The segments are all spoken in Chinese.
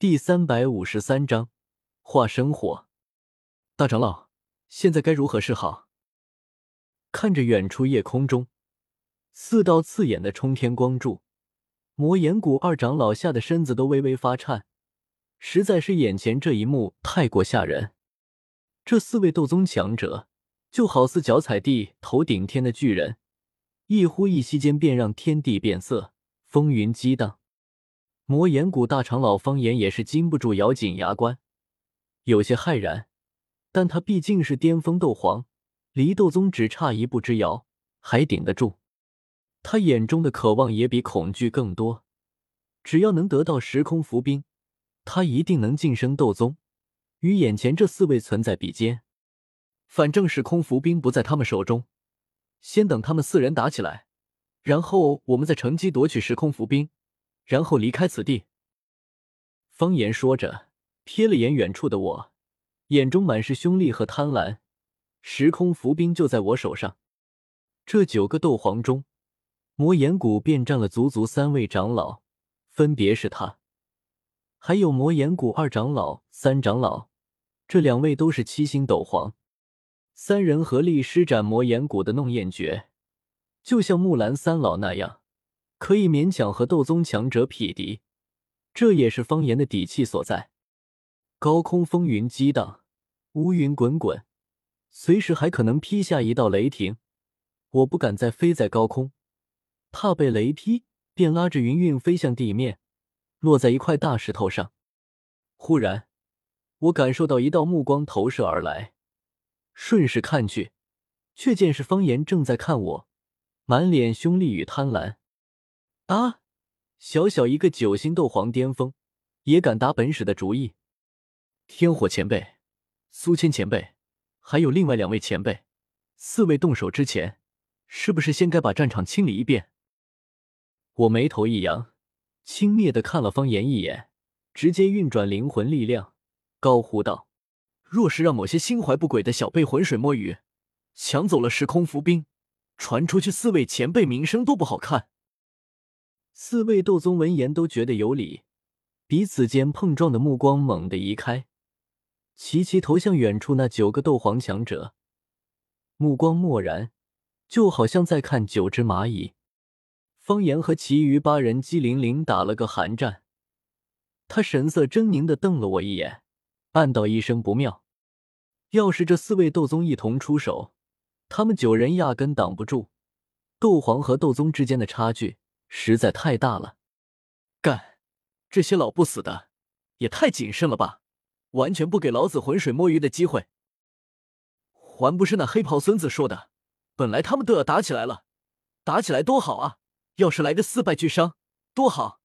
第三百五十三章化生火。大长老，现在该如何是好？看着远处夜空中四道刺眼的冲天光柱，魔岩谷二长老吓得身子都微微发颤，实在是眼前这一幕太过吓人。这四位斗宗强者，就好似脚踩地、头顶天的巨人，一呼一吸间便让天地变色，风云激荡。魔岩谷大长老方言也是禁不住咬紧牙关，有些骇然。但他毕竟是巅峰斗皇，离斗宗只差一步之遥，还顶得住。他眼中的渴望也比恐惧更多。只要能得到时空浮冰，他一定能晋升斗宗，与眼前这四位存在比肩。反正时空浮冰不在他们手中，先等他们四人打起来，然后我们再乘机夺取时空浮冰。然后离开此地。方言说着，瞥了眼远处的我，眼中满是凶厉和贪婪。时空浮冰就在我手上。这九个斗皇中，魔岩谷便占了足足三位长老，分别是他，还有魔岩谷二长老、三长老，这两位都是七星斗皇。三人合力施展魔岩谷的弄焰诀，就像木兰三老那样。可以勉强和斗宗强者匹敌，这也是方言的底气所在。高空风云激荡，乌云滚滚，随时还可能劈下一道雷霆。我不敢再飞在高空，怕被雷劈，便拉着云云飞向地面，落在一块大石头上。忽然，我感受到一道目光投射而来，顺势看去，却见是方言正在看我，满脸凶厉与贪婪。啊！小小一个九星斗皇巅峰，也敢打本使的主意？天火前辈、苏谦前辈，还有另外两位前辈，四位动手之前，是不是先该把战场清理一遍？我眉头一扬，轻蔑的看了方言一眼，直接运转灵魂力量，高呼道：“若是让某些心怀不轨的小辈浑水摸鱼，抢走了时空浮冰，传出去，四位前辈名声都不好看。”四位斗宗闻言都觉得有理，彼此间碰撞的目光猛地移开，齐齐投向远处那九个斗皇强者，目光漠然，就好像在看九只蚂蚁。方言和其余八人机灵灵打了个寒战，他神色狰狞的瞪了我一眼，暗道一声不妙。要是这四位斗宗一同出手，他们九人压根挡不住。斗皇和斗宗之间的差距。实在太大了，干！这些老不死的也太谨慎了吧，完全不给老子浑水摸鱼的机会。还不是那黑袍孙子说的，本来他们都要打起来了，打起来多好啊！要是来个四败俱伤，多好！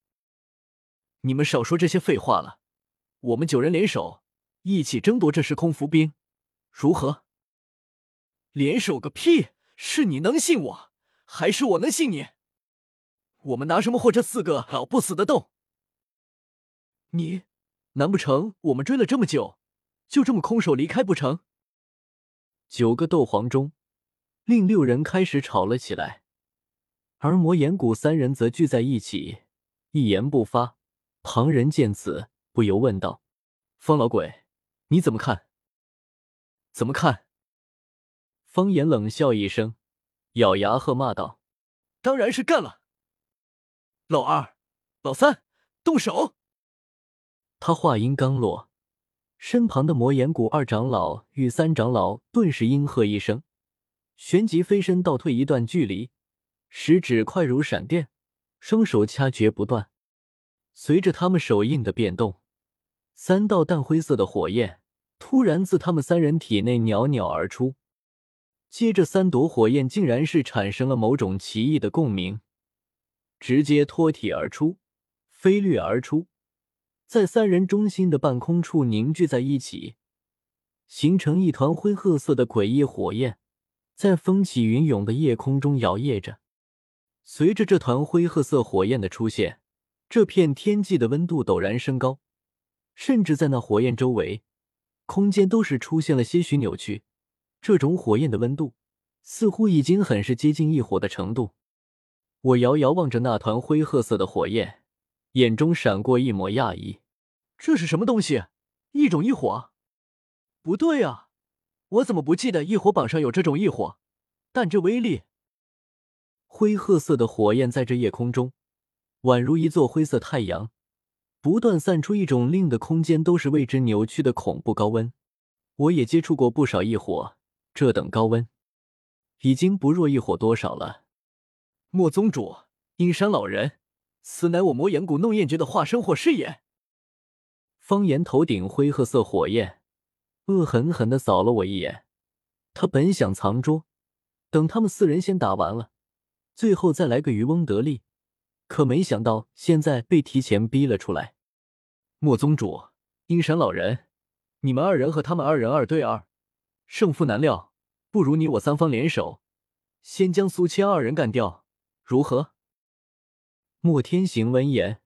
你们少说这些废话了，我们九人联手，一起争夺这时空浮冰，如何？联手个屁！是你能信我，还是我能信你？我们拿什么和这四个老不死的斗？你难不成我们追了这么久，就这么空手离开不成？九个斗皇中，另六人开始吵了起来，而魔岩谷三人则聚在一起，一言不发。旁人见此，不由问道：“方老鬼，你怎么看？”“怎么看？”方言冷笑一声，咬牙喝骂道：“当然是干了！”老二、老三，动手！他话音刚落，身旁的魔岩谷二长老与三长老顿时应喝一声，旋即飞身倒退一段距离，食指快如闪电，双手掐诀不断。随着他们手印的变动，三道淡灰色的火焰突然自他们三人体内袅袅而出，接着三朵火焰竟然是产生了某种奇异的共鸣。直接脱体而出，飞掠而出，在三人中心的半空处凝聚在一起，形成一团灰褐色的诡异火焰，在风起云涌的夜空中摇曳着。随着这团灰褐色火焰的出现，这片天际的温度陡然升高，甚至在那火焰周围，空间都是出现了些许扭曲。这种火焰的温度，似乎已经很是接近异火的程度。我遥遥望着那团灰褐色的火焰，眼中闪过一抹讶异。这是什么东西？一种异火？不对啊，我怎么不记得异火榜上有这种异火？但这威力……灰褐色的火焰在这夜空中，宛如一座灰色太阳，不断散出一种令的空间都是为之扭曲的恐怖高温。我也接触过不少异火，这等高温，已经不弱异火多少了。莫宗主，阴山老人，此乃我魔岩谷弄焰诀的化生火势也。方言头顶灰褐色火焰，恶狠狠的扫了我一眼。他本想藏拙，等他们四人先打完了，最后再来个渔翁得利，可没想到现在被提前逼了出来。莫宗主，阴山老人。你们二人和他们二人二对二，胜负难料。不如你我三方联手，先将苏千二人干掉，如何？莫天行闻言，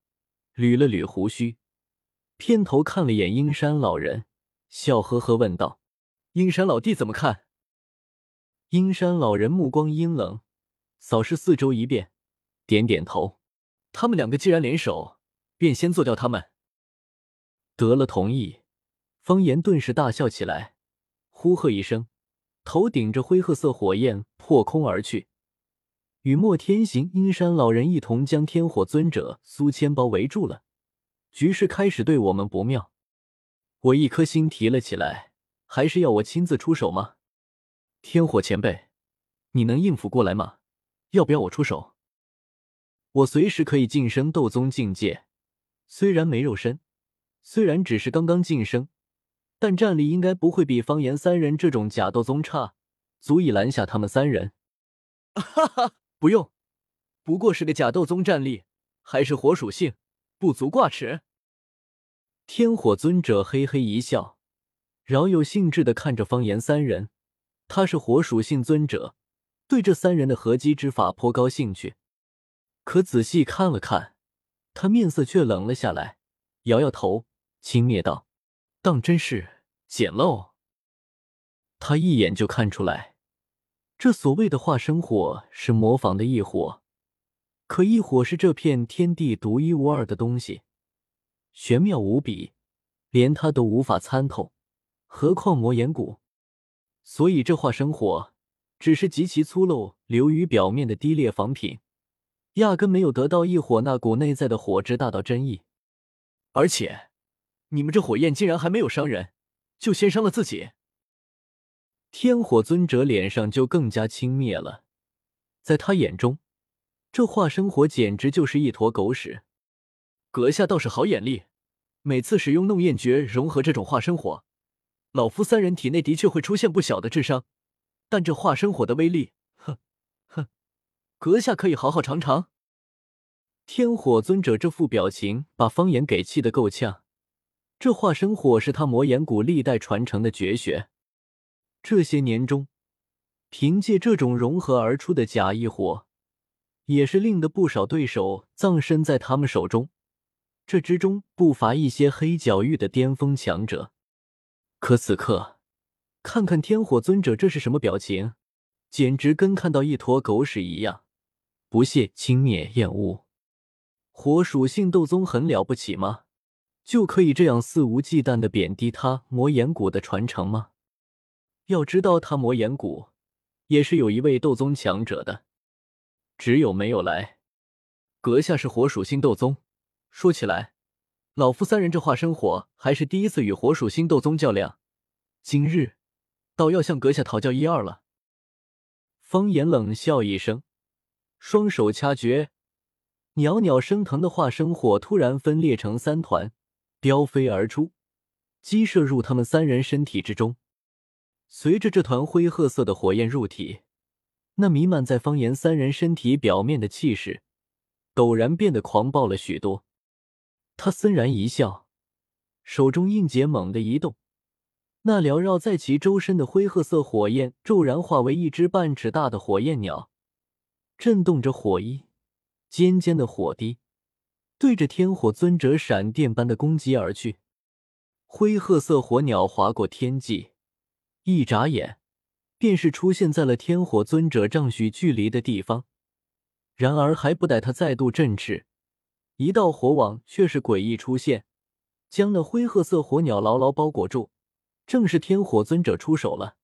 捋了捋胡须，偏头看了眼阴山老人，笑呵呵问道：“阴山老弟怎么看？”阴山老人目光阴冷，扫视四周一遍，点点头：“他们两个既然联手，便先做掉他们。”得了同意。方言顿时大笑起来，呼喝一声，头顶着灰褐色火焰破空而去，与莫天行、阴山老人一同将天火尊者苏谦包围住了。局势开始对我们不妙，我一颗心提了起来，还是要我亲自出手吗？天火前辈，你能应付过来吗？要不要我出手？我随时可以晋升斗宗境界，虽然没肉身，虽然只是刚刚晋升。但战力应该不会比方言三人这种假斗宗差，足以拦下他们三人。哈哈，不用，不过是个假斗宗战力，还是火属性，不足挂齿。天火尊者嘿嘿一笑，饶有兴致的看着方言三人。他是火属性尊者，对这三人的合击之法颇高兴趣。可仔细看了看，他面色却冷了下来，摇摇头，轻蔑道。当真是简陋。他一眼就看出来，这所谓的化生火是模仿的异火，可异火是这片天地独一无二的东西，玄妙无比，连他都无法参透，何况魔岩谷？所以这化生火只是极其粗陋、流于表面的低劣仿品，压根没有得到异火那股内在的火之大道真意，而且。你们这火焰竟然还没有伤人，就先伤了自己。天火尊者脸上就更加轻蔑了，在他眼中，这化生火简直就是一坨狗屎。阁下倒是好眼力，每次使用弄焰诀融合这种化生火，老夫三人体内的确会出现不小的智商，但这化生火的威力，哼哼，阁下可以好好尝尝。天火尊者这副表情，把方言给气得够呛。这化生火是他魔岩谷历代传承的绝学，这些年中，凭借这种融合而出的假异火，也是令得不少对手葬身在他们手中。这之中不乏一些黑角域的巅峰强者。可此刻，看看天火尊者这是什么表情，简直跟看到一坨狗屎一样，不屑、轻蔑、厌恶。火属性斗宗很了不起吗？就可以这样肆无忌惮的贬低他魔岩谷的传承吗？要知道，他魔岩谷也是有一位斗宗强者的，只有没有来。阁下是火属性斗宗，说起来，老夫三人这化生火还是第一次与火属性斗宗较量，今日倒要向阁下讨教一二了。方言冷笑一声，双手掐诀，袅袅升腾的化生火突然分裂成三团。飙飞而出，击射入他们三人身体之中。随着这团灰褐色的火焰入体，那弥漫在方言三人身体表面的气势陡然变得狂暴了许多。他森然一笑，手中印结猛地一动，那缭绕在其周身的灰褐色火焰骤然化为一只半尺大的火焰鸟，震动着火衣，尖尖的火滴。对着天火尊者闪电般的攻击而去，灰褐色火鸟划过天际，一眨眼便是出现在了天火尊者丈许距离的地方。然而还不待他再度振翅，一道火网却是诡异出现，将那灰褐色火鸟牢牢包裹住。正是天火尊者出手了，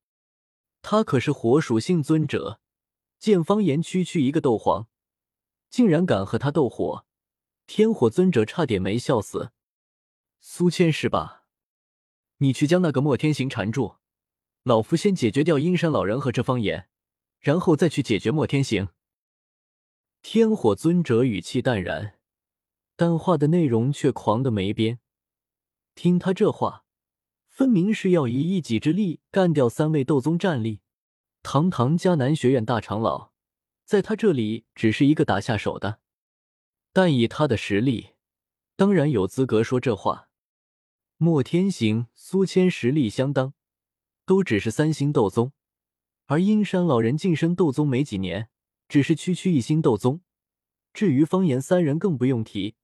他可是火属性尊者，见方言区区一个斗皇，竟然敢和他斗火，天火尊者差点没笑死。苏谦是吧？你去将那个莫天行缠住，老夫先解决掉阴山老人和这方言，然后再去解决莫天行。天火尊者语气淡然，但话的内容却狂的没边。听他这话。分明是要以一己之力干掉三位斗宗战力，堂堂迦南学院大长老，在他这里只是一个打下手的，但以他的实力，当然有资格说这话。莫天行、苏谦实力相当，都只是三星斗宗，而阴山老人晋升斗宗没几年，只是区区一星斗宗。至于方言三人更不用提，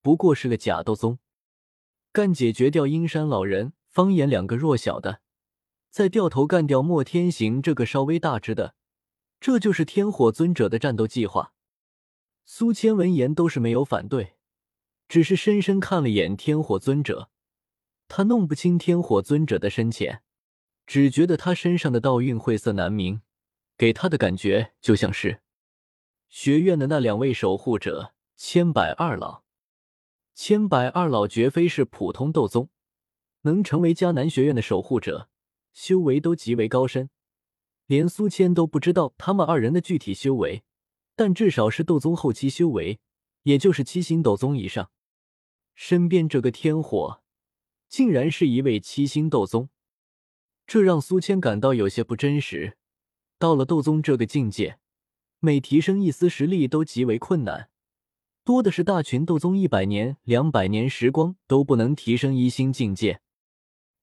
不过是个假斗宗，干解决掉阴山老人。方言两个弱小的，再掉头干掉莫天行这个稍微大只的，这就是天火尊者的战斗计划。苏谦闻言都是没有反对，只是深深看了眼天火尊者。他弄不清天火尊者的深浅，只觉得他身上的道韵晦涩难明，给他的感觉就像是学院的那两位守护者千百二老。千百二老绝非是普通斗宗。能成为迦南学院的守护者，修为都极为高深，连苏谦都不知道他们二人的具体修为，但至少是斗宗后期修为，也就是七星斗宗以上。身边这个天火，竟然是一位七星斗宗，这让苏千感到有些不真实。到了斗宗这个境界，每提升一丝实力都极为困难，多的是大群斗宗一百年、两百年时光都不能提升一星境界。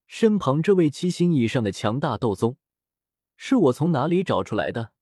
身旁这位七星以上的强大斗宗，是我从哪里找出来的？